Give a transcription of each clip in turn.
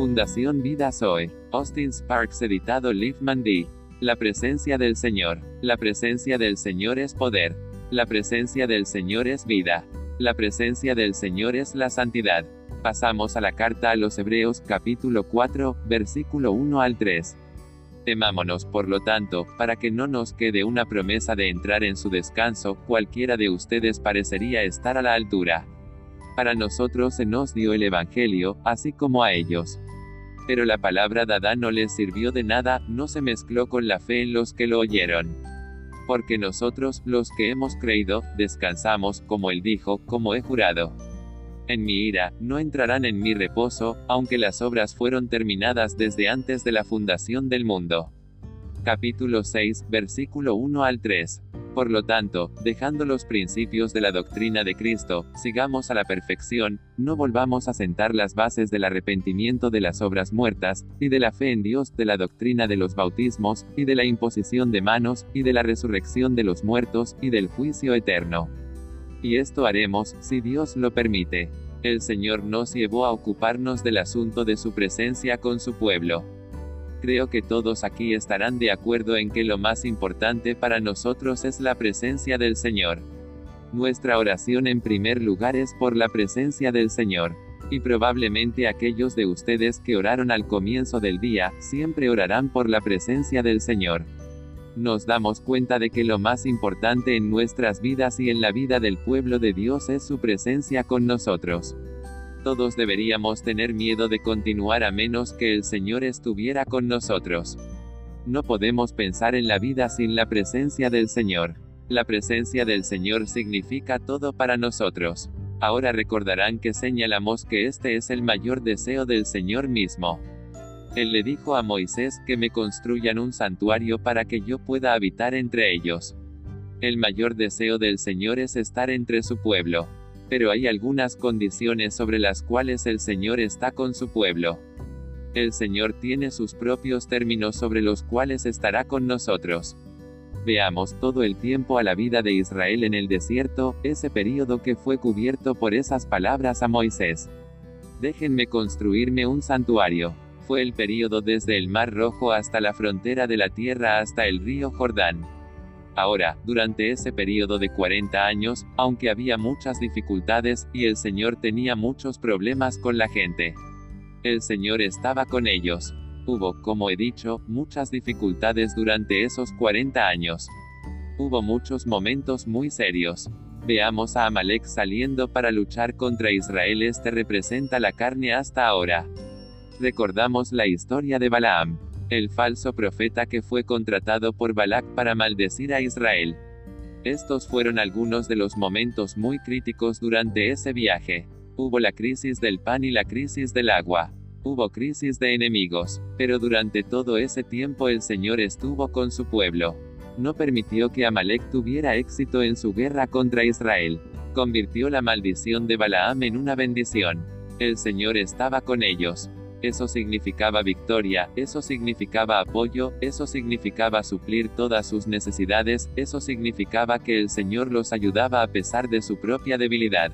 Fundación Vida Zoe. Austin Sparks editado Liv Mandy. La presencia del Señor. La presencia del Señor es poder. La presencia del Señor es vida. La presencia del Señor es la santidad. Pasamos a la carta a los Hebreos capítulo 4, versículo 1 al 3. Temámonos, por lo tanto, para que no nos quede una promesa de entrar en su descanso, cualquiera de ustedes parecería estar a la altura. Para nosotros se nos dio el Evangelio, así como a ellos. Pero la palabra dada no les sirvió de nada, no se mezcló con la fe en los que lo oyeron. Porque nosotros, los que hemos creído, descansamos, como él dijo, como he jurado. En mi ira, no entrarán en mi reposo, aunque las obras fueron terminadas desde antes de la fundación del mundo. Capítulo 6, versículo 1 al 3. Por lo tanto, dejando los principios de la doctrina de Cristo, sigamos a la perfección, no volvamos a sentar las bases del arrepentimiento de las obras muertas, y de la fe en Dios, de la doctrina de los bautismos, y de la imposición de manos, y de la resurrección de los muertos, y del juicio eterno. Y esto haremos, si Dios lo permite. El Señor nos llevó a ocuparnos del asunto de su presencia con su pueblo. Creo que todos aquí estarán de acuerdo en que lo más importante para nosotros es la presencia del Señor. Nuestra oración en primer lugar es por la presencia del Señor. Y probablemente aquellos de ustedes que oraron al comienzo del día, siempre orarán por la presencia del Señor. Nos damos cuenta de que lo más importante en nuestras vidas y en la vida del pueblo de Dios es su presencia con nosotros. Todos deberíamos tener miedo de continuar a menos que el Señor estuviera con nosotros. No podemos pensar en la vida sin la presencia del Señor. La presencia del Señor significa todo para nosotros. Ahora recordarán que señalamos que este es el mayor deseo del Señor mismo. Él le dijo a Moisés que me construyan un santuario para que yo pueda habitar entre ellos. El mayor deseo del Señor es estar entre su pueblo pero hay algunas condiciones sobre las cuales el Señor está con su pueblo. El Señor tiene sus propios términos sobre los cuales estará con nosotros. Veamos todo el tiempo a la vida de Israel en el desierto, ese período que fue cubierto por esas palabras a Moisés. Déjenme construirme un santuario. Fue el período desde el Mar Rojo hasta la frontera de la tierra hasta el río Jordán. Ahora, durante ese periodo de 40 años, aunque había muchas dificultades, y el Señor tenía muchos problemas con la gente, el Señor estaba con ellos. Hubo, como he dicho, muchas dificultades durante esos 40 años. Hubo muchos momentos muy serios. Veamos a Amalek saliendo para luchar contra Israel. Este representa la carne hasta ahora. Recordamos la historia de Balaam el falso profeta que fue contratado por Balak para maldecir a Israel. Estos fueron algunos de los momentos muy críticos durante ese viaje. Hubo la crisis del pan y la crisis del agua. Hubo crisis de enemigos, pero durante todo ese tiempo el Señor estuvo con su pueblo. No permitió que Amalek tuviera éxito en su guerra contra Israel. Convirtió la maldición de Balaam en una bendición. El Señor estaba con ellos. Eso significaba victoria, eso significaba apoyo, eso significaba suplir todas sus necesidades, eso significaba que el Señor los ayudaba a pesar de su propia debilidad.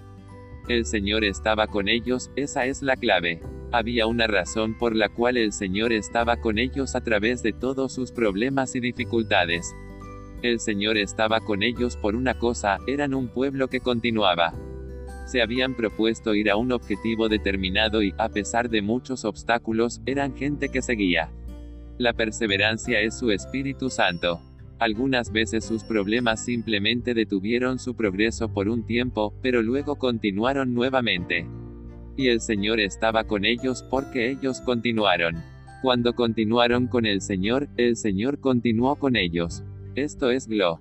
El Señor estaba con ellos, esa es la clave. Había una razón por la cual el Señor estaba con ellos a través de todos sus problemas y dificultades. El Señor estaba con ellos por una cosa, eran un pueblo que continuaba se habían propuesto ir a un objetivo determinado y, a pesar de muchos obstáculos, eran gente que seguía. La perseverancia es su Espíritu Santo. Algunas veces sus problemas simplemente detuvieron su progreso por un tiempo, pero luego continuaron nuevamente. Y el Señor estaba con ellos porque ellos continuaron. Cuando continuaron con el Señor, el Señor continuó con ellos. Esto es Glo.